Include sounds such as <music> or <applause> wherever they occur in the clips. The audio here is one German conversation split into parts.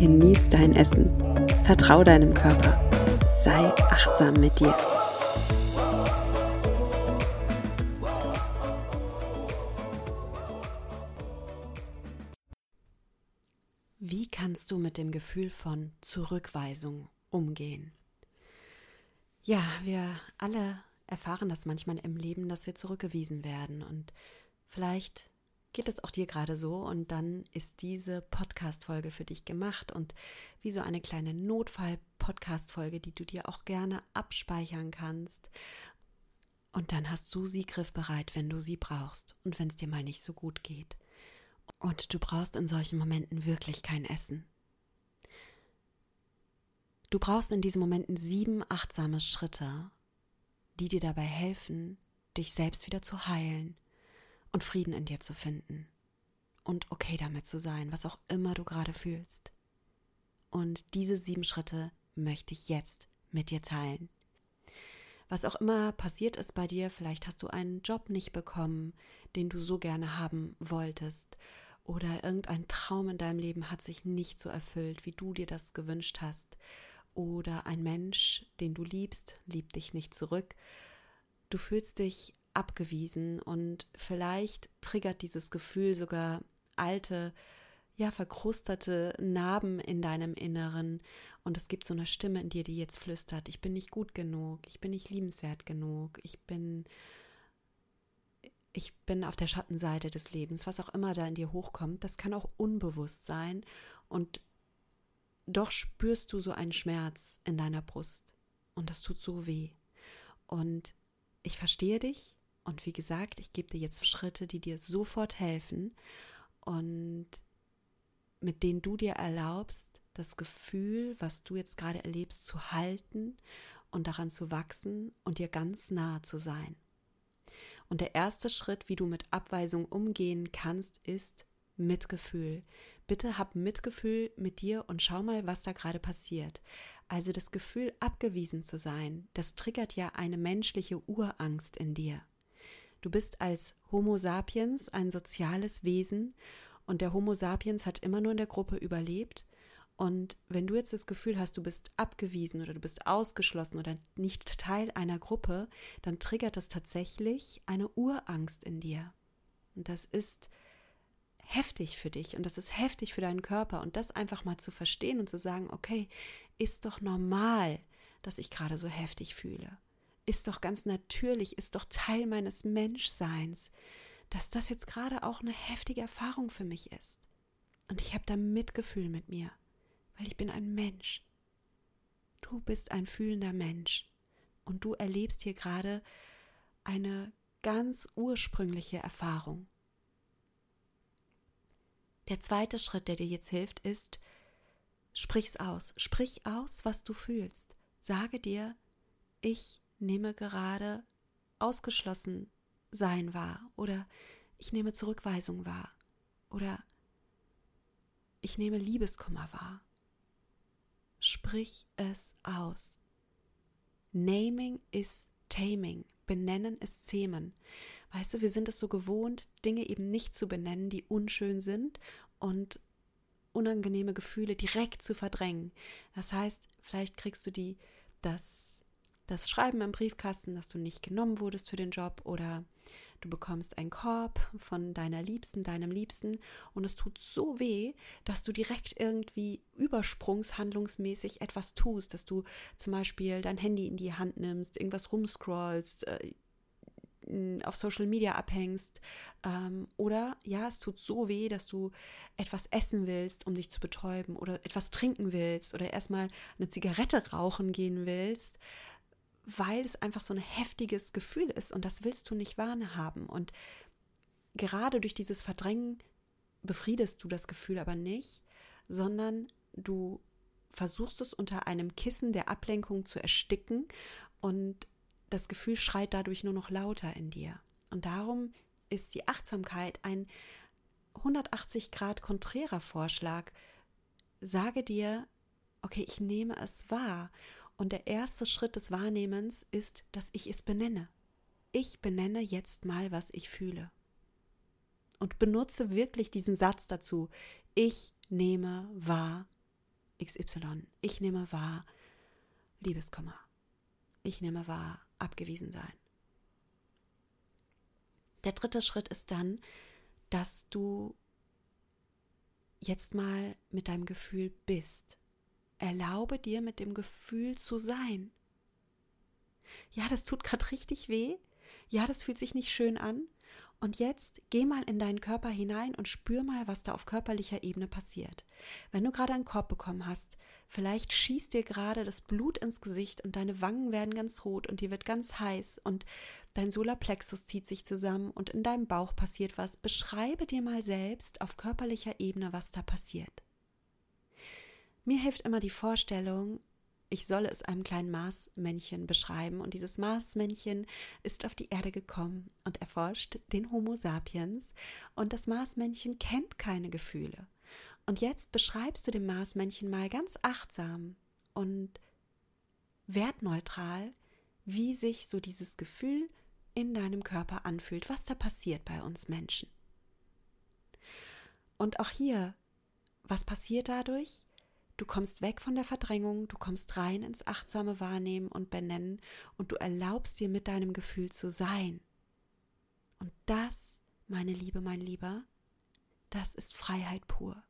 genieß dein Essen, vertrau deinem Körper, sei achtsam mit dir. Wie kannst du mit dem Gefühl von Zurückweisung umgehen? Ja, wir alle erfahren das manchmal im Leben, dass wir zurückgewiesen werden und vielleicht geht es auch dir gerade so und dann ist diese Podcast-Folge für dich gemacht und wie so eine kleine Notfall-Podcast-Folge, die du dir auch gerne abspeichern kannst. Und dann hast du sie griffbereit, wenn du sie brauchst und wenn es dir mal nicht so gut geht. Und du brauchst in solchen Momenten wirklich kein Essen. Du brauchst in diesen Momenten sieben achtsame Schritte, die dir dabei helfen, dich selbst wieder zu heilen und Frieden in dir zu finden und okay damit zu sein, was auch immer du gerade fühlst. Und diese sieben Schritte möchte ich jetzt mit dir teilen. Was auch immer passiert ist bei dir, vielleicht hast du einen Job nicht bekommen, den du so gerne haben wolltest, oder irgendein Traum in deinem Leben hat sich nicht so erfüllt, wie du dir das gewünscht hast, oder ein Mensch, den du liebst, liebt dich nicht zurück. Du fühlst dich abgewiesen und vielleicht triggert dieses Gefühl sogar alte, ja, verkrustete Narben in deinem Inneren und es gibt so eine Stimme in dir, die jetzt flüstert, ich bin nicht gut genug, ich bin nicht liebenswert genug, ich bin ich bin auf der Schattenseite des Lebens, was auch immer da in dir hochkommt, das kann auch unbewusst sein und doch spürst du so einen Schmerz in deiner Brust und das tut so weh. Und ich verstehe dich, und wie gesagt, ich gebe dir jetzt Schritte, die dir sofort helfen und mit denen du dir erlaubst, das Gefühl, was du jetzt gerade erlebst, zu halten und daran zu wachsen und dir ganz nahe zu sein. Und der erste Schritt, wie du mit Abweisung umgehen kannst, ist Mitgefühl. Bitte hab Mitgefühl mit dir und schau mal, was da gerade passiert. Also das Gefühl, abgewiesen zu sein, das triggert ja eine menschliche Urangst in dir. Du bist als Homo sapiens ein soziales Wesen und der Homo sapiens hat immer nur in der Gruppe überlebt. Und wenn du jetzt das Gefühl hast, du bist abgewiesen oder du bist ausgeschlossen oder nicht Teil einer Gruppe, dann triggert das tatsächlich eine Urangst in dir. Und das ist heftig für dich und das ist heftig für deinen Körper. Und das einfach mal zu verstehen und zu sagen, okay, ist doch normal, dass ich gerade so heftig fühle ist doch ganz natürlich, ist doch Teil meines Menschseins, dass das jetzt gerade auch eine heftige Erfahrung für mich ist. Und ich habe da Mitgefühl mit mir, weil ich bin ein Mensch. Du bist ein fühlender Mensch und du erlebst hier gerade eine ganz ursprüngliche Erfahrung. Der zweite Schritt, der dir jetzt hilft, ist, sprich's aus. Sprich aus, was du fühlst. Sage dir, ich nehme gerade ausgeschlossen sein wahr oder ich nehme Zurückweisung wahr oder ich nehme Liebeskummer wahr. Sprich es aus. Naming is taming. Benennen ist zähmen. Weißt du, wir sind es so gewohnt, Dinge eben nicht zu benennen, die unschön sind und unangenehme Gefühle direkt zu verdrängen. Das heißt, vielleicht kriegst du die, das das Schreiben im Briefkasten, dass du nicht genommen wurdest für den Job oder du bekommst einen Korb von deiner Liebsten, deinem Liebsten und es tut so weh, dass du direkt irgendwie übersprungshandlungsmäßig etwas tust, dass du zum Beispiel dein Handy in die Hand nimmst, irgendwas rumscrollst, äh, auf Social Media abhängst ähm, oder ja, es tut so weh, dass du etwas essen willst, um dich zu betäuben oder etwas trinken willst oder erstmal eine Zigarette rauchen gehen willst, weil es einfach so ein heftiges Gefühl ist und das willst du nicht wahrhaben. Und gerade durch dieses Verdrängen befriedest du das Gefühl aber nicht, sondern du versuchst es unter einem Kissen der Ablenkung zu ersticken und das Gefühl schreit dadurch nur noch lauter in dir. Und darum ist die Achtsamkeit ein 180 Grad konträrer Vorschlag. Sage dir, okay, ich nehme es wahr. Und der erste Schritt des Wahrnehmens ist, dass ich es benenne. Ich benenne jetzt mal, was ich fühle. Und benutze wirklich diesen Satz dazu. Ich nehme wahr XY. Ich nehme wahr Liebeskummer. Ich nehme wahr abgewiesen sein. Der dritte Schritt ist dann, dass du jetzt mal mit deinem Gefühl bist. Erlaube dir mit dem Gefühl zu sein. Ja, das tut gerade richtig weh. Ja, das fühlt sich nicht schön an. Und jetzt geh mal in deinen Körper hinein und spür mal, was da auf körperlicher Ebene passiert. Wenn du gerade einen Korb bekommen hast, vielleicht schießt dir gerade das Blut ins Gesicht und deine Wangen werden ganz rot und dir wird ganz heiß und dein Solarplexus zieht sich zusammen und in deinem Bauch passiert was. Beschreibe dir mal selbst auf körperlicher Ebene, was da passiert. Mir hilft immer die Vorstellung, ich solle es einem kleinen Marsmännchen beschreiben. Und dieses Marsmännchen ist auf die Erde gekommen und erforscht den Homo sapiens. Und das Marsmännchen kennt keine Gefühle. Und jetzt beschreibst du dem Marsmännchen mal ganz achtsam und wertneutral, wie sich so dieses Gefühl in deinem Körper anfühlt, was da passiert bei uns Menschen. Und auch hier, was passiert dadurch? Du kommst weg von der Verdrängung, du kommst rein ins achtsame Wahrnehmen und Benennen und du erlaubst dir mit deinem Gefühl zu sein. Und das, meine Liebe, mein Lieber, das ist Freiheit pur.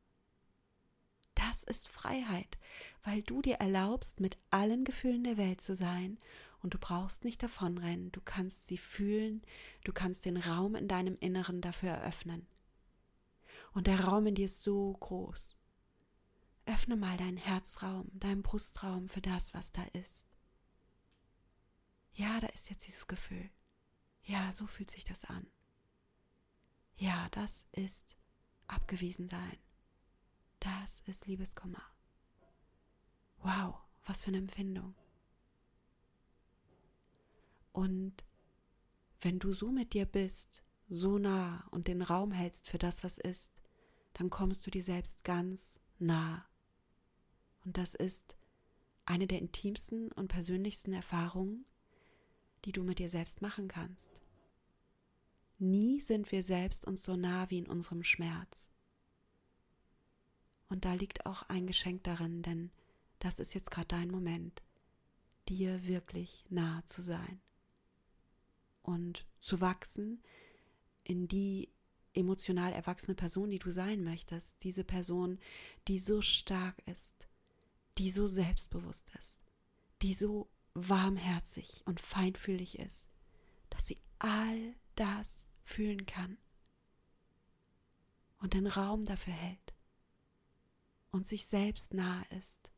Das ist Freiheit, weil du dir erlaubst, mit allen Gefühlen der Welt zu sein und du brauchst nicht davonrennen, du kannst sie fühlen, du kannst den Raum in deinem Inneren dafür eröffnen. Und der Raum in dir ist so groß. Öffne mal deinen Herzraum, deinen Brustraum für das, was da ist. Ja, da ist jetzt dieses Gefühl. Ja, so fühlt sich das an. Ja, das ist abgewiesen sein. Das ist Liebeskummer. Wow, was für eine Empfindung. Und wenn du so mit dir bist, so nah und den Raum hältst für das, was ist, dann kommst du dir selbst ganz nah und das ist eine der intimsten und persönlichsten Erfahrungen, die du mit dir selbst machen kannst. Nie sind wir selbst uns so nah wie in unserem Schmerz. Und da liegt auch ein Geschenk darin, denn das ist jetzt gerade dein Moment, dir wirklich nah zu sein und zu wachsen in die emotional erwachsene Person, die du sein möchtest, diese Person, die so stark ist, die so selbstbewusst ist, die so warmherzig und feinfühlig ist, dass sie all das fühlen kann und den Raum dafür hält und sich selbst nahe ist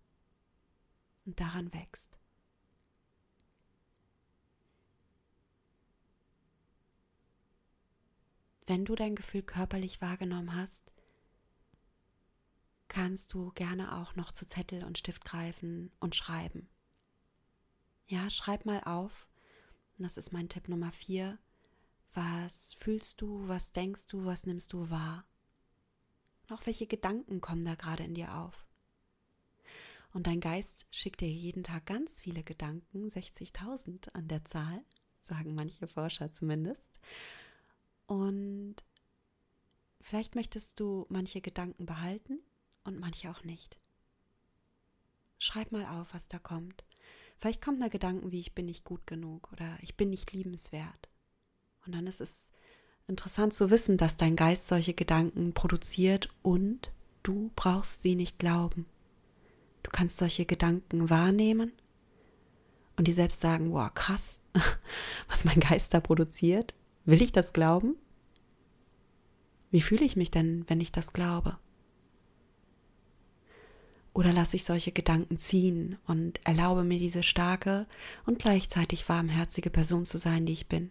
und daran wächst. Wenn du dein Gefühl körperlich wahrgenommen hast, kannst du gerne auch noch zu Zettel und Stift greifen und schreiben. Ja, schreib mal auf. Das ist mein Tipp Nummer vier. Was fühlst du, was denkst du, was nimmst du wahr? Noch welche Gedanken kommen da gerade in dir auf? Und dein Geist schickt dir jeden Tag ganz viele Gedanken, 60.000 an der Zahl, sagen manche Forscher zumindest. Und vielleicht möchtest du manche Gedanken behalten und manche auch nicht. Schreib mal auf, was da kommt. Vielleicht kommt da Gedanken wie ich bin nicht gut genug oder ich bin nicht liebenswert. Und dann ist es interessant zu wissen, dass dein Geist solche Gedanken produziert und du brauchst sie nicht glauben. Du kannst solche Gedanken wahrnehmen und dir selbst sagen, wow, krass, <laughs> was mein Geist da produziert. Will ich das glauben? Wie fühle ich mich denn, wenn ich das glaube? Oder lasse ich solche Gedanken ziehen und erlaube mir diese starke und gleichzeitig warmherzige Person zu sein, die ich bin?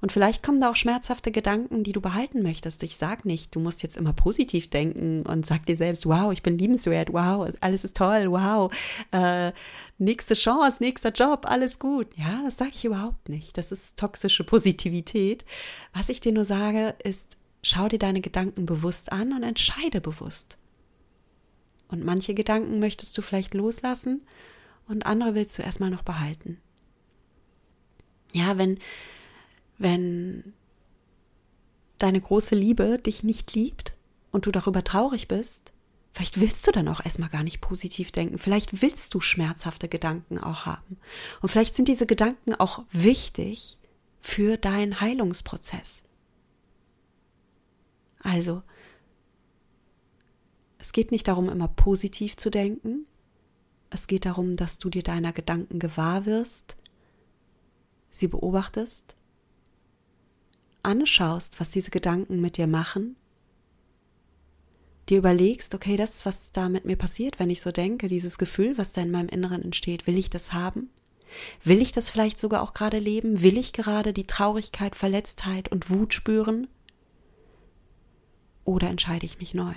Und vielleicht kommen da auch schmerzhafte Gedanken, die du behalten möchtest. Ich sag nicht, du musst jetzt immer positiv denken und sag dir selbst, wow, ich bin liebenswert, wow, alles ist toll, wow, äh, nächste Chance, nächster Job, alles gut. Ja, das sage ich überhaupt nicht. Das ist toxische Positivität. Was ich dir nur sage, ist, schau dir deine Gedanken bewusst an und entscheide bewusst. Und manche Gedanken möchtest du vielleicht loslassen und andere willst du erstmal noch behalten. Ja, wenn, wenn deine große Liebe dich nicht liebt und du darüber traurig bist, vielleicht willst du dann auch erstmal gar nicht positiv denken. Vielleicht willst du schmerzhafte Gedanken auch haben. Und vielleicht sind diese Gedanken auch wichtig für deinen Heilungsprozess. Also, es geht nicht darum, immer positiv zu denken. Es geht darum, dass du dir deiner Gedanken gewahr wirst, sie beobachtest, anschaust, was diese Gedanken mit dir machen, dir überlegst, okay, das, was da mit mir passiert, wenn ich so denke, dieses Gefühl, was da in meinem Inneren entsteht, will ich das haben? Will ich das vielleicht sogar auch gerade leben? Will ich gerade die Traurigkeit, Verletztheit und Wut spüren? Oder entscheide ich mich neu?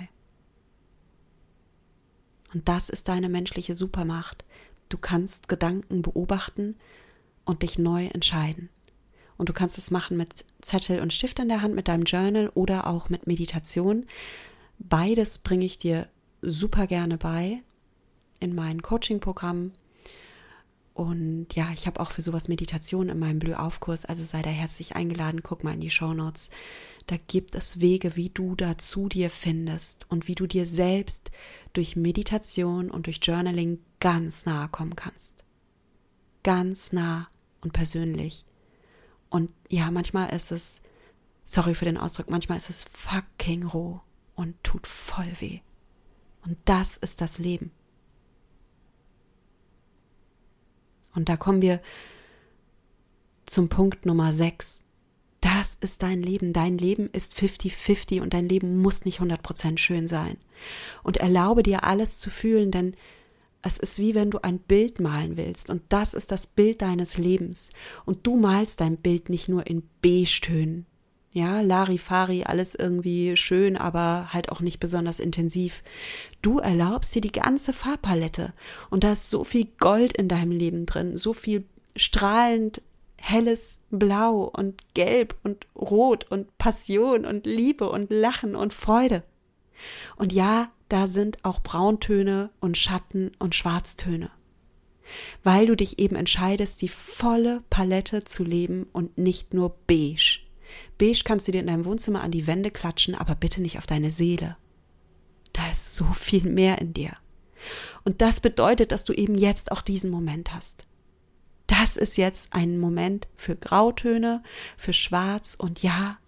Und das ist deine menschliche Supermacht. Du kannst Gedanken beobachten und dich neu entscheiden. Und du kannst es machen mit Zettel und Stift in der Hand, mit deinem Journal oder auch mit Meditation. Beides bringe ich dir super gerne bei in meinem Coaching-Programm. Und ja, ich habe auch für sowas Meditation in meinem Blühaufkurs, also sei da herzlich eingeladen, guck mal in die Show Notes. Da gibt es Wege, wie du da zu dir findest und wie du dir selbst durch Meditation und durch Journaling ganz nahe kommen kannst. Ganz nah und persönlich. Und ja, manchmal ist es, sorry für den Ausdruck, manchmal ist es fucking roh und tut voll weh. Und das ist das Leben. Und da kommen wir zum Punkt Nummer 6. Das ist dein Leben. Dein Leben ist 50-50 und dein Leben muss nicht 100% schön sein. Und erlaube dir alles zu fühlen, denn es ist wie wenn du ein Bild malen willst und das ist das Bild deines Lebens. Und du malst dein Bild nicht nur in Beige-Tönen. Ja, Larifari, alles irgendwie schön, aber halt auch nicht besonders intensiv. Du erlaubst dir die ganze Farbpalette und da ist so viel Gold in deinem Leben drin, so viel strahlend helles Blau und Gelb und Rot und Passion und Liebe und Lachen und Freude. Und ja, da sind auch Brauntöne und Schatten und Schwarztöne. Weil du dich eben entscheidest, die volle Palette zu leben und nicht nur beige. Beige kannst du dir in deinem Wohnzimmer an die Wände klatschen, aber bitte nicht auf deine Seele. Da ist so viel mehr in dir. Und das bedeutet, dass du eben jetzt auch diesen Moment hast. Das ist jetzt ein Moment für Grautöne, für Schwarz und ja,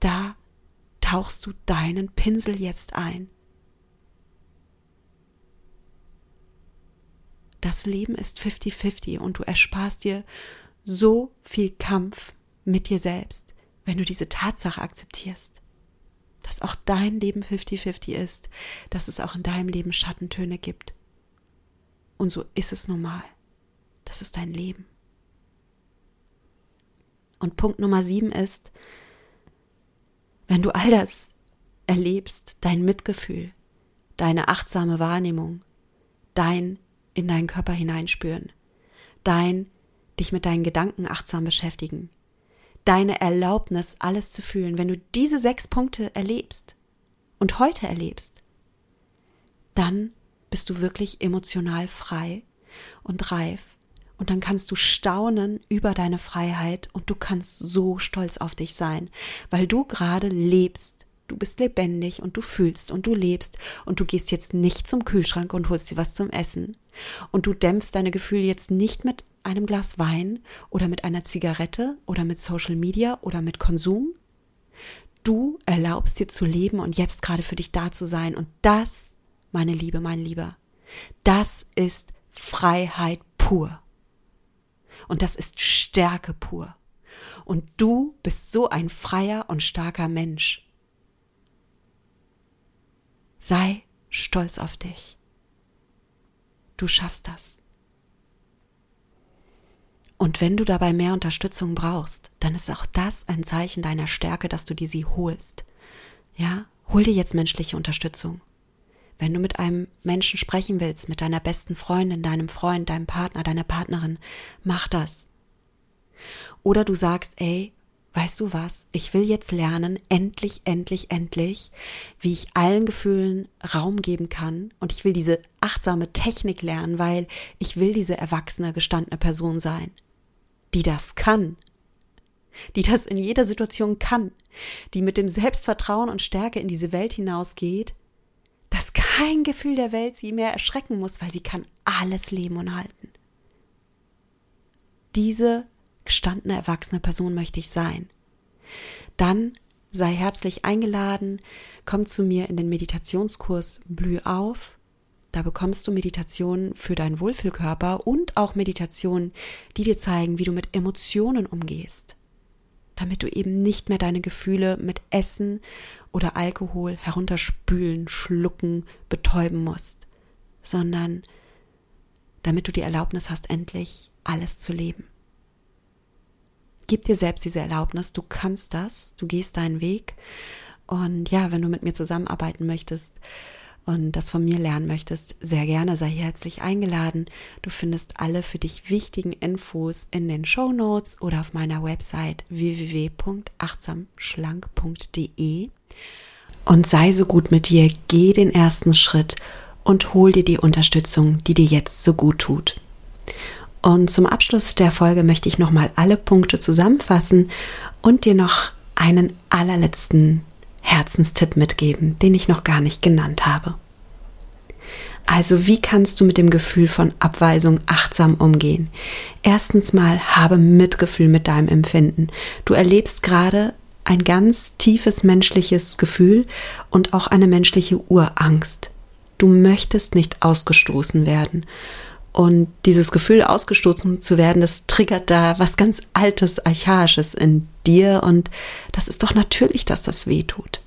da tauchst du deinen Pinsel jetzt ein. Das Leben ist 50-50 und du ersparst dir so viel Kampf mit dir selbst, wenn du diese Tatsache akzeptierst, dass auch dein Leben 50-50 ist, dass es auch in deinem Leben Schattentöne gibt. Und so ist es normal. Das ist dein Leben. Und Punkt Nummer sieben ist, wenn du all das erlebst, dein Mitgefühl, deine achtsame Wahrnehmung, dein in deinen Körper hineinspüren, dein dich mit deinen Gedanken achtsam beschäftigen, deine Erlaubnis, alles zu fühlen, wenn du diese sechs Punkte erlebst und heute erlebst, dann bist du wirklich emotional frei und reif und dann kannst du staunen über deine Freiheit und du kannst so stolz auf dich sein, weil du gerade lebst. Du bist lebendig und du fühlst und du lebst und du gehst jetzt nicht zum Kühlschrank und holst dir was zum Essen. Und du dämpfst deine Gefühle jetzt nicht mit einem Glas Wein oder mit einer Zigarette oder mit Social Media oder mit Konsum. Du erlaubst dir zu leben und jetzt gerade für dich da zu sein. Und das, meine Liebe, mein Lieber, das ist Freiheit pur. Und das ist Stärke pur. Und du bist so ein freier und starker Mensch. Sei stolz auf dich. Du schaffst das. Und wenn du dabei mehr Unterstützung brauchst, dann ist auch das ein Zeichen deiner Stärke, dass du dir sie holst. Ja, hol dir jetzt menschliche Unterstützung. Wenn du mit einem Menschen sprechen willst, mit deiner besten Freundin, deinem Freund, deinem Partner, deiner Partnerin, mach das. Oder du sagst, ey, weißt du was, ich will jetzt lernen, endlich, endlich, endlich, wie ich allen Gefühlen Raum geben kann und ich will diese achtsame Technik lernen, weil ich will diese erwachsene, gestandene Person sein, die das kann, die das in jeder Situation kann, die mit dem Selbstvertrauen und Stärke in diese Welt hinausgeht, dass kein Gefühl der Welt sie mehr erschrecken muss, weil sie kann alles leben und halten. Diese gestandene, erwachsene Person möchte ich sein. Dann sei herzlich eingeladen, komm zu mir in den Meditationskurs Blüh auf. Da bekommst du Meditationen für deinen Wohlfühlkörper und auch Meditationen, die dir zeigen, wie du mit Emotionen umgehst, damit du eben nicht mehr deine Gefühle mit Essen oder Alkohol herunterspülen, schlucken, betäuben musst, sondern damit du die Erlaubnis hast, endlich alles zu leben. Gib dir selbst diese Erlaubnis, du kannst das, du gehst deinen Weg. Und ja, wenn du mit mir zusammenarbeiten möchtest und das von mir lernen möchtest, sehr gerne sei herzlich eingeladen. Du findest alle für dich wichtigen Infos in den Show Notes oder auf meiner Website www.achtsamschlank.de. Und sei so gut mit dir, geh den ersten Schritt und hol dir die Unterstützung, die dir jetzt so gut tut. Und zum Abschluss der Folge möchte ich nochmal alle Punkte zusammenfassen und dir noch einen allerletzten Herzenstipp mitgeben, den ich noch gar nicht genannt habe. Also wie kannst du mit dem Gefühl von Abweisung achtsam umgehen? Erstens mal habe Mitgefühl mit deinem Empfinden. Du erlebst gerade ein ganz tiefes menschliches Gefühl und auch eine menschliche Urangst. Du möchtest nicht ausgestoßen werden. Und dieses Gefühl, ausgestoßen zu werden, das triggert da was ganz Altes, Archaisches in dir. Und das ist doch natürlich, dass das weh tut.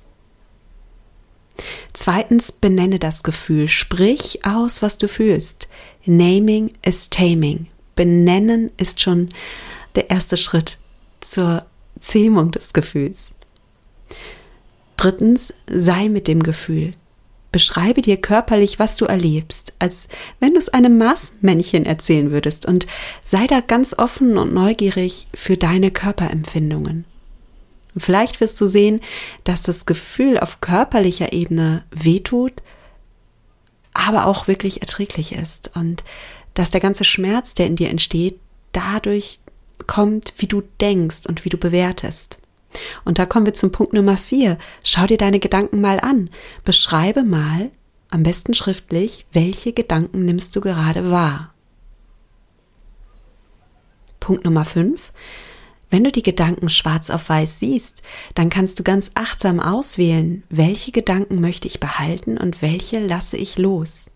Zweitens, benenne das Gefühl. Sprich aus, was du fühlst. Naming is taming. Benennen ist schon der erste Schritt zur Zähmung des Gefühls. Drittens, sei mit dem Gefühl. Beschreibe dir körperlich, was du erlebst, als wenn du es einem Marsmännchen erzählen würdest und sei da ganz offen und neugierig für deine Körperempfindungen. Und vielleicht wirst du sehen, dass das Gefühl auf körperlicher Ebene wehtut, aber auch wirklich erträglich ist und dass der ganze Schmerz, der in dir entsteht, dadurch kommt, wie du denkst und wie du bewertest. Und da kommen wir zum Punkt Nummer vier. Schau dir deine Gedanken mal an. Beschreibe mal, am besten schriftlich, welche Gedanken nimmst du gerade wahr. Punkt Nummer fünf. Wenn du die Gedanken schwarz auf weiß siehst, dann kannst du ganz achtsam auswählen, welche Gedanken möchte ich behalten und welche lasse ich los.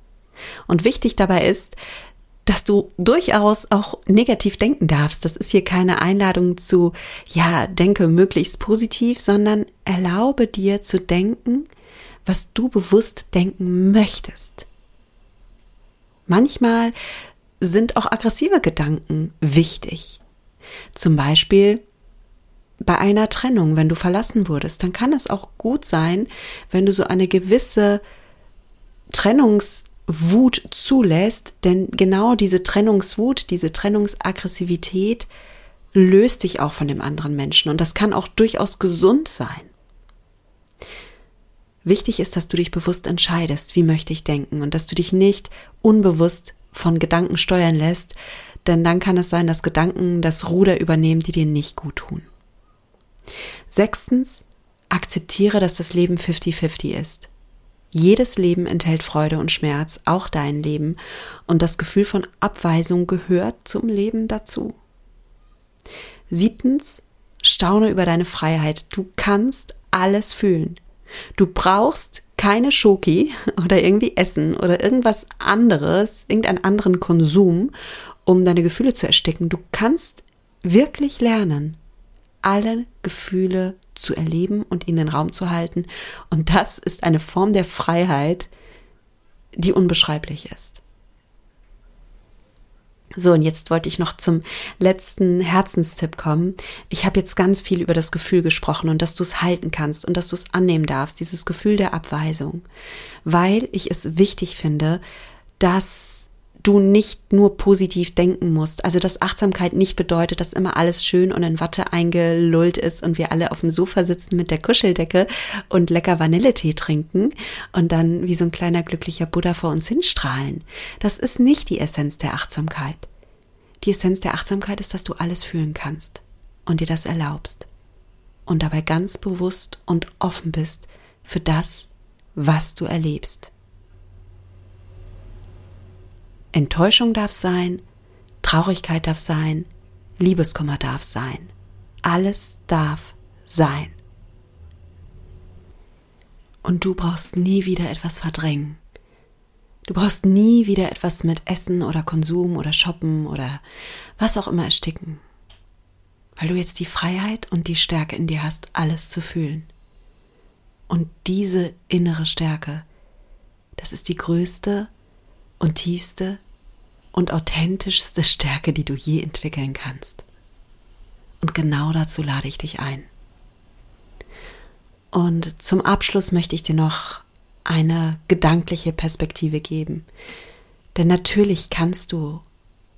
Und wichtig dabei ist, dass du durchaus auch negativ denken darfst. Das ist hier keine Einladung zu, ja, denke möglichst positiv, sondern erlaube dir zu denken, was du bewusst denken möchtest. Manchmal sind auch aggressive Gedanken wichtig. Zum Beispiel bei einer Trennung, wenn du verlassen wurdest, dann kann es auch gut sein, wenn du so eine gewisse Trennungs Wut zulässt, denn genau diese Trennungswut, diese Trennungsaggressivität löst dich auch von dem anderen Menschen und das kann auch durchaus gesund sein. Wichtig ist, dass du dich bewusst entscheidest, wie möchte ich denken und dass du dich nicht unbewusst von Gedanken steuern lässt, denn dann kann es sein, dass Gedanken das Ruder übernehmen, die dir nicht gut tun. Sechstens, akzeptiere, dass das Leben 50-50 ist. Jedes Leben enthält Freude und Schmerz, auch dein Leben, und das Gefühl von Abweisung gehört zum Leben dazu. Siebtens, staune über deine Freiheit. Du kannst alles fühlen. Du brauchst keine Schoki oder irgendwie Essen oder irgendwas anderes, irgendeinen anderen Konsum, um deine Gefühle zu ersticken. Du kannst wirklich lernen, alle Gefühle zu erleben und ihnen Raum zu halten. Und das ist eine Form der Freiheit, die unbeschreiblich ist. So, und jetzt wollte ich noch zum letzten Herzenstipp kommen. Ich habe jetzt ganz viel über das Gefühl gesprochen und dass du es halten kannst und dass du es annehmen darfst, dieses Gefühl der Abweisung, weil ich es wichtig finde, dass du nicht nur positiv denken musst. Also dass Achtsamkeit nicht bedeutet, dass immer alles schön und in Watte eingelullt ist und wir alle auf dem Sofa sitzen mit der Kuscheldecke und lecker Vanilletee trinken und dann wie so ein kleiner glücklicher Buddha vor uns hinstrahlen. Das ist nicht die Essenz der Achtsamkeit. Die Essenz der Achtsamkeit ist, dass du alles fühlen kannst und dir das erlaubst und dabei ganz bewusst und offen bist für das, was du erlebst. Enttäuschung darf sein, Traurigkeit darf sein, Liebeskummer darf sein. Alles darf sein. Und du brauchst nie wieder etwas verdrängen. Du brauchst nie wieder etwas mit Essen oder Konsum oder Shoppen oder was auch immer ersticken. Weil du jetzt die Freiheit und die Stärke in dir hast, alles zu fühlen. Und diese innere Stärke, das ist die größte und tiefste und authentischste Stärke, die du je entwickeln kannst. Und genau dazu lade ich dich ein. Und zum Abschluss möchte ich dir noch eine gedankliche Perspektive geben. Denn natürlich kannst du,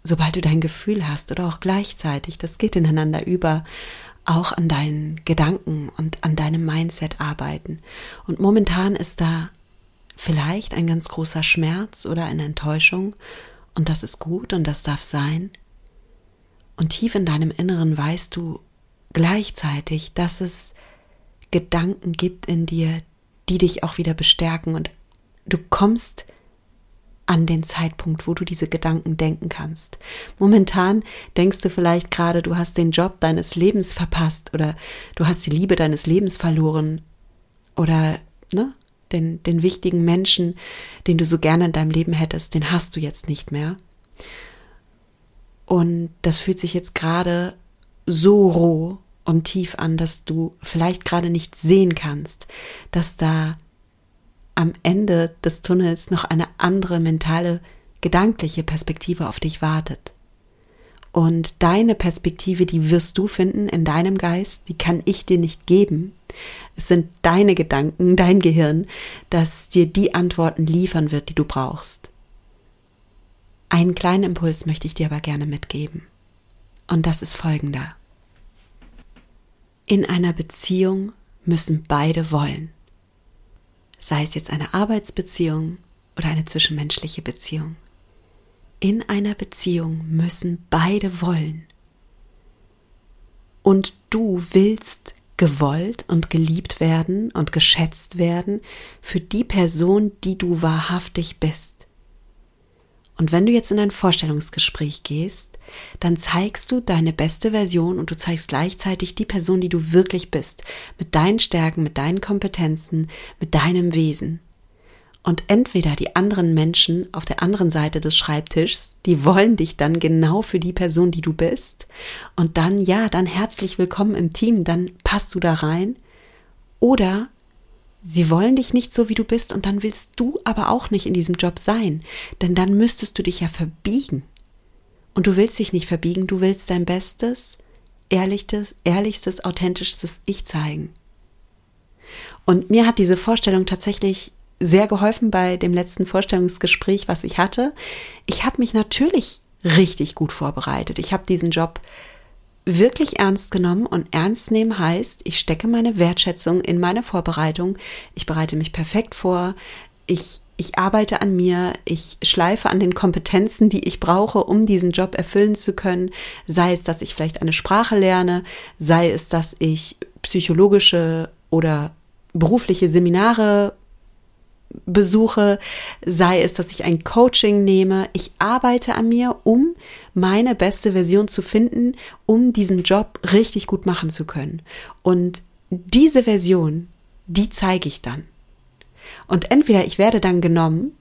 sobald du dein Gefühl hast oder auch gleichzeitig, das geht ineinander über, auch an deinen Gedanken und an deinem Mindset arbeiten. Und momentan ist da vielleicht ein ganz großer Schmerz oder eine Enttäuschung und das ist gut und das darf sein. Und tief in deinem Inneren weißt du gleichzeitig, dass es Gedanken gibt in dir, die dich auch wieder bestärken und du kommst an den Zeitpunkt, wo du diese Gedanken denken kannst. Momentan denkst du vielleicht gerade, du hast den Job deines Lebens verpasst oder du hast die Liebe deines Lebens verloren oder ne, den, den wichtigen Menschen, den du so gerne in deinem Leben hättest, den hast du jetzt nicht mehr. Und das fühlt sich jetzt gerade so roh und tief an, dass du vielleicht gerade nicht sehen kannst, dass da am Ende des Tunnels noch eine andere mentale, gedankliche Perspektive auf dich wartet. Und deine Perspektive, die wirst du finden in deinem Geist, die kann ich dir nicht geben. Es sind deine Gedanken, dein Gehirn, das dir die Antworten liefern wird, die du brauchst. Einen kleinen Impuls möchte ich dir aber gerne mitgeben. Und das ist folgender. In einer Beziehung müssen beide wollen. Sei es jetzt eine Arbeitsbeziehung oder eine zwischenmenschliche Beziehung. In einer Beziehung müssen beide wollen. Und du willst gewollt und geliebt werden und geschätzt werden für die Person, die du wahrhaftig bist. Und wenn du jetzt in ein Vorstellungsgespräch gehst, dann zeigst du deine beste Version und du zeigst gleichzeitig die Person, die du wirklich bist, mit deinen Stärken, mit deinen Kompetenzen, mit deinem Wesen. Und entweder die anderen Menschen auf der anderen Seite des Schreibtischs, die wollen dich dann genau für die Person, die du bist. Und dann, ja, dann herzlich willkommen im Team, dann passt du da rein. Oder sie wollen dich nicht so, wie du bist, und dann willst du aber auch nicht in diesem Job sein. Denn dann müsstest du dich ja verbiegen. Und du willst dich nicht verbiegen, du willst dein Bestes, ehrlichstes, ehrlichstes, authentischstes Ich zeigen. Und mir hat diese Vorstellung tatsächlich sehr geholfen bei dem letzten Vorstellungsgespräch, was ich hatte. Ich habe mich natürlich richtig gut vorbereitet. Ich habe diesen Job wirklich ernst genommen und ernst nehmen heißt, ich stecke meine Wertschätzung in meine Vorbereitung. Ich bereite mich perfekt vor. Ich, ich arbeite an mir. Ich schleife an den Kompetenzen, die ich brauche, um diesen Job erfüllen zu können. Sei es, dass ich vielleicht eine Sprache lerne, sei es, dass ich psychologische oder berufliche Seminare besuche, sei es, dass ich ein Coaching nehme. Ich arbeite an mir, um meine beste Version zu finden, um diesen Job richtig gut machen zu können. Und diese Version, die zeige ich dann. Und entweder ich werde dann genommen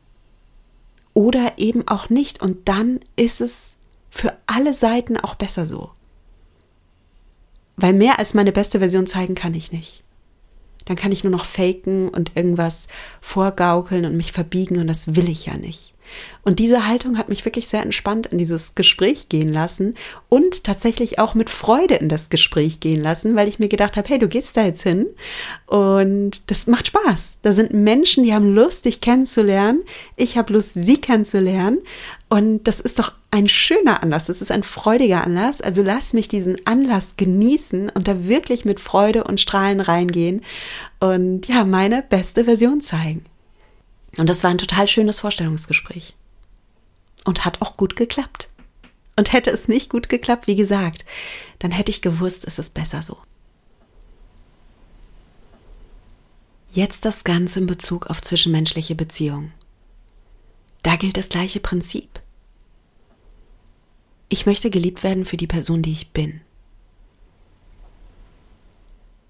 oder eben auch nicht. Und dann ist es für alle Seiten auch besser so. Weil mehr als meine beste Version zeigen kann ich nicht dann kann ich nur noch faken und irgendwas vorgaukeln und mich verbiegen und das will ich ja nicht. Und diese Haltung hat mich wirklich sehr entspannt in dieses Gespräch gehen lassen und tatsächlich auch mit Freude in das Gespräch gehen lassen, weil ich mir gedacht habe, hey, du gehst da jetzt hin und das macht Spaß. Da sind Menschen, die haben Lust, dich kennenzulernen. Ich habe Lust, sie kennenzulernen. Und das ist doch ein schöner Anlass, das ist ein freudiger Anlass. Also lass mich diesen Anlass genießen und da wirklich mit Freude und Strahlen reingehen und ja, meine beste Version zeigen. Und das war ein total schönes Vorstellungsgespräch. Und hat auch gut geklappt. Und hätte es nicht gut geklappt, wie gesagt, dann hätte ich gewusst, es ist besser so. Jetzt das Ganze in Bezug auf zwischenmenschliche Beziehungen. Da gilt das gleiche Prinzip. Ich möchte geliebt werden für die Person, die ich bin.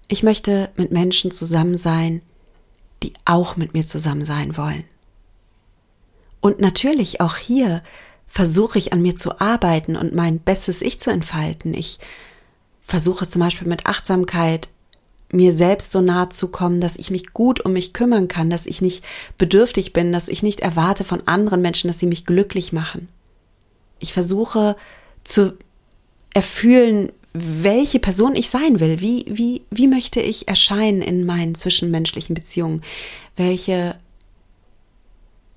Ich möchte mit Menschen zusammen sein, die auch mit mir zusammen sein wollen. Und natürlich auch hier versuche ich an mir zu arbeiten und mein bestes Ich zu entfalten. Ich versuche zum Beispiel mit Achtsamkeit mir selbst so nahe zu kommen, dass ich mich gut um mich kümmern kann, dass ich nicht bedürftig bin, dass ich nicht erwarte von anderen Menschen, dass sie mich glücklich machen. Ich versuche zu erfühlen, welche Person ich sein will. Wie, wie, wie möchte ich erscheinen in meinen zwischenmenschlichen Beziehungen? Welche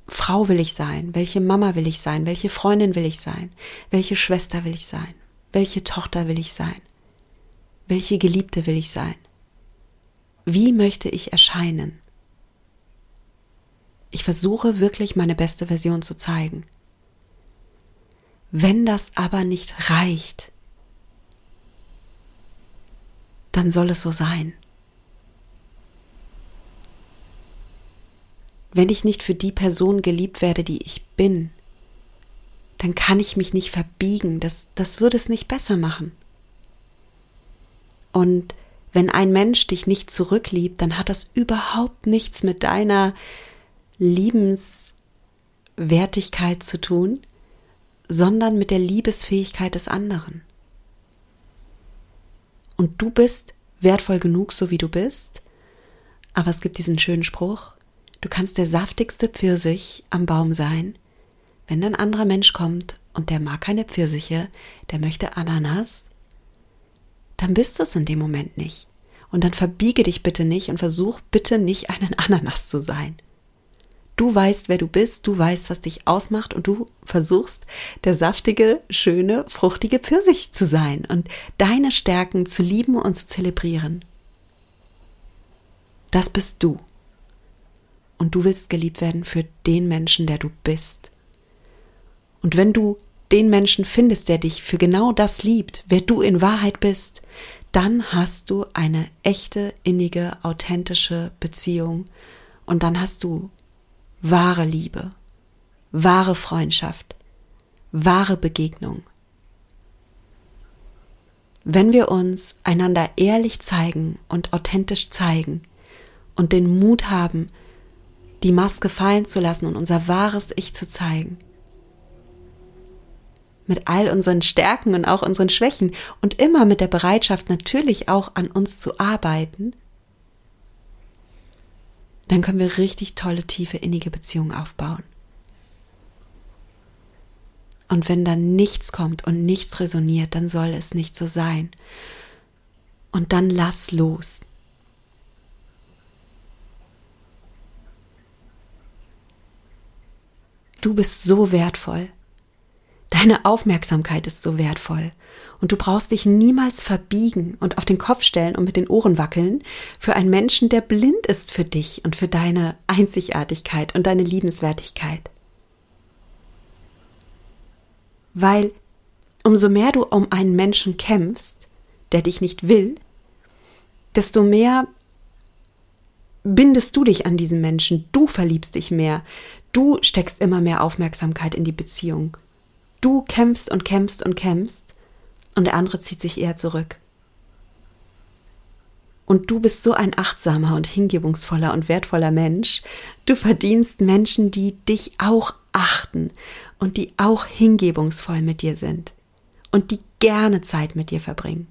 Frau will ich sein? Welche Mama will ich sein? Welche Freundin will ich sein? Welche Schwester will ich sein? Welche Tochter will ich sein? Welche Geliebte will ich sein? Wie möchte ich erscheinen? Ich versuche wirklich meine beste Version zu zeigen. Wenn das aber nicht reicht, dann soll es so sein. Wenn ich nicht für die Person geliebt werde, die ich bin, dann kann ich mich nicht verbiegen. Das, das würde es nicht besser machen. Und wenn ein Mensch dich nicht zurückliebt, dann hat das überhaupt nichts mit deiner Liebenswertigkeit zu tun, sondern mit der Liebesfähigkeit des anderen. Und du bist wertvoll genug, so wie du bist. Aber es gibt diesen schönen Spruch, du kannst der saftigste Pfirsich am Baum sein. Wenn ein anderer Mensch kommt und der mag keine Pfirsiche, der möchte Ananas, dann bist du es in dem Moment nicht. Und dann verbiege dich bitte nicht und versuch bitte nicht einen <laughs> Ananas zu sein. Du weißt, wer du bist, du weißt, was dich ausmacht und du versuchst, der saftige, schöne, fruchtige Pfirsich zu sein und deine Stärken zu lieben und zu zelebrieren. Das bist du. Und du willst geliebt werden für den Menschen, der du bist. Und wenn du den Menschen findest, der dich für genau das liebt, wer du in Wahrheit bist, dann hast du eine echte, innige, authentische Beziehung und dann hast du wahre Liebe, wahre Freundschaft, wahre Begegnung. Wenn wir uns einander ehrlich zeigen und authentisch zeigen und den Mut haben, die Maske fallen zu lassen und unser wahres Ich zu zeigen, mit all unseren Stärken und auch unseren Schwächen und immer mit der Bereitschaft natürlich auch an uns zu arbeiten, dann können wir richtig tolle, tiefe, innige Beziehungen aufbauen. Und wenn dann nichts kommt und nichts resoniert, dann soll es nicht so sein. Und dann lass los. Du bist so wertvoll. Deine Aufmerksamkeit ist so wertvoll. Und du brauchst dich niemals verbiegen und auf den Kopf stellen und mit den Ohren wackeln für einen Menschen, der blind ist für dich und für deine Einzigartigkeit und deine Liebenswertigkeit. Weil umso mehr du um einen Menschen kämpfst, der dich nicht will, desto mehr bindest du dich an diesen Menschen, du verliebst dich mehr, du steckst immer mehr Aufmerksamkeit in die Beziehung. Du kämpfst und kämpfst und kämpfst und der andere zieht sich eher zurück. Und du bist so ein achtsamer und hingebungsvoller und wertvoller Mensch. Du verdienst Menschen, die dich auch achten und die auch hingebungsvoll mit dir sind und die gerne Zeit mit dir verbringen.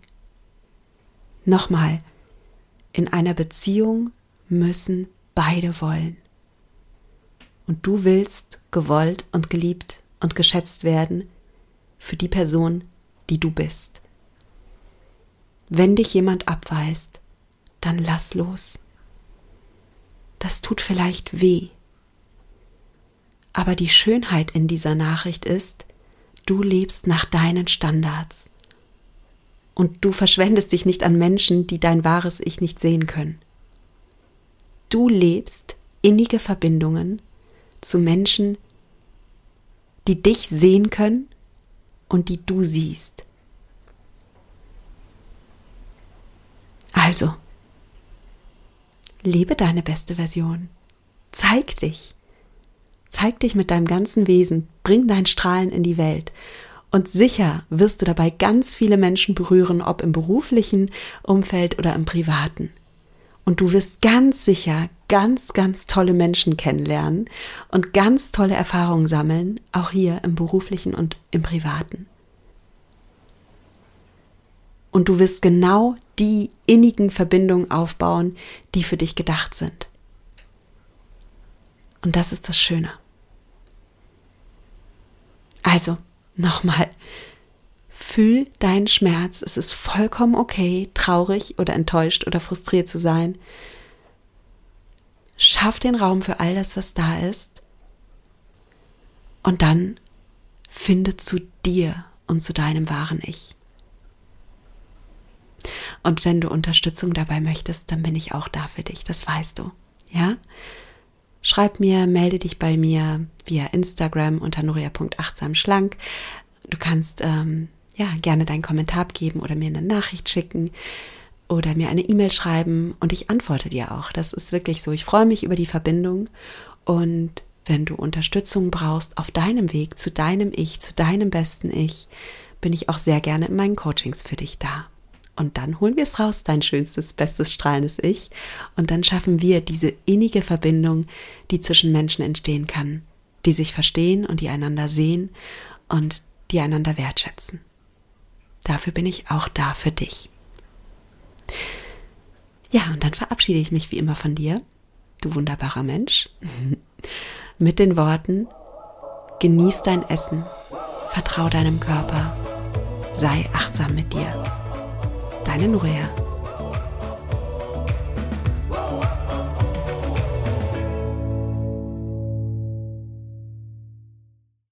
Nochmal, in einer Beziehung müssen beide wollen. Und du willst gewollt und geliebt und geschätzt werden für die Person, die du bist. Wenn dich jemand abweist, dann lass los. Das tut vielleicht weh. Aber die Schönheit in dieser Nachricht ist, du lebst nach deinen Standards. Und du verschwendest dich nicht an Menschen, die dein wahres Ich nicht sehen können. Du lebst innige Verbindungen zu Menschen, die dich sehen können und die du siehst. Also, lebe deine beste Version. Zeig dich. Zeig dich mit deinem ganzen Wesen. Bring dein Strahlen in die Welt. Und sicher wirst du dabei ganz viele Menschen berühren, ob im beruflichen Umfeld oder im privaten. Und du wirst ganz sicher ganz, ganz tolle Menschen kennenlernen und ganz tolle Erfahrungen sammeln, auch hier im beruflichen und im privaten. Und du wirst genau die innigen Verbindungen aufbauen, die für dich gedacht sind. Und das ist das Schöne. Also, nochmal, fühl deinen Schmerz. Es ist vollkommen okay, traurig oder enttäuscht oder frustriert zu sein. Schaff den Raum für all das, was da ist. Und dann finde zu dir und zu deinem wahren Ich. Und wenn du Unterstützung dabei möchtest, dann bin ich auch da für dich, das weißt du. Ja? Schreib mir, melde dich bei mir via Instagram unter nuria.achtsamschlank. Du kannst ähm, ja gerne deinen Kommentar abgeben oder mir eine Nachricht schicken oder mir eine E-Mail schreiben und ich antworte dir auch. Das ist wirklich so. Ich freue mich über die Verbindung und wenn du Unterstützung brauchst auf deinem Weg zu deinem Ich, zu deinem besten Ich, bin ich auch sehr gerne in meinen Coachings für dich da. Und dann holen wir es raus, dein schönstes, bestes, strahlendes Ich. Und dann schaffen wir diese innige Verbindung, die zwischen Menschen entstehen kann, die sich verstehen und die einander sehen und die einander wertschätzen. Dafür bin ich auch da für dich. Ja, und dann verabschiede ich mich wie immer von dir, du wunderbarer Mensch, <laughs> mit den Worten, genieß dein Essen, vertrau deinem Körper, sei achtsam mit dir. Deine Nuria.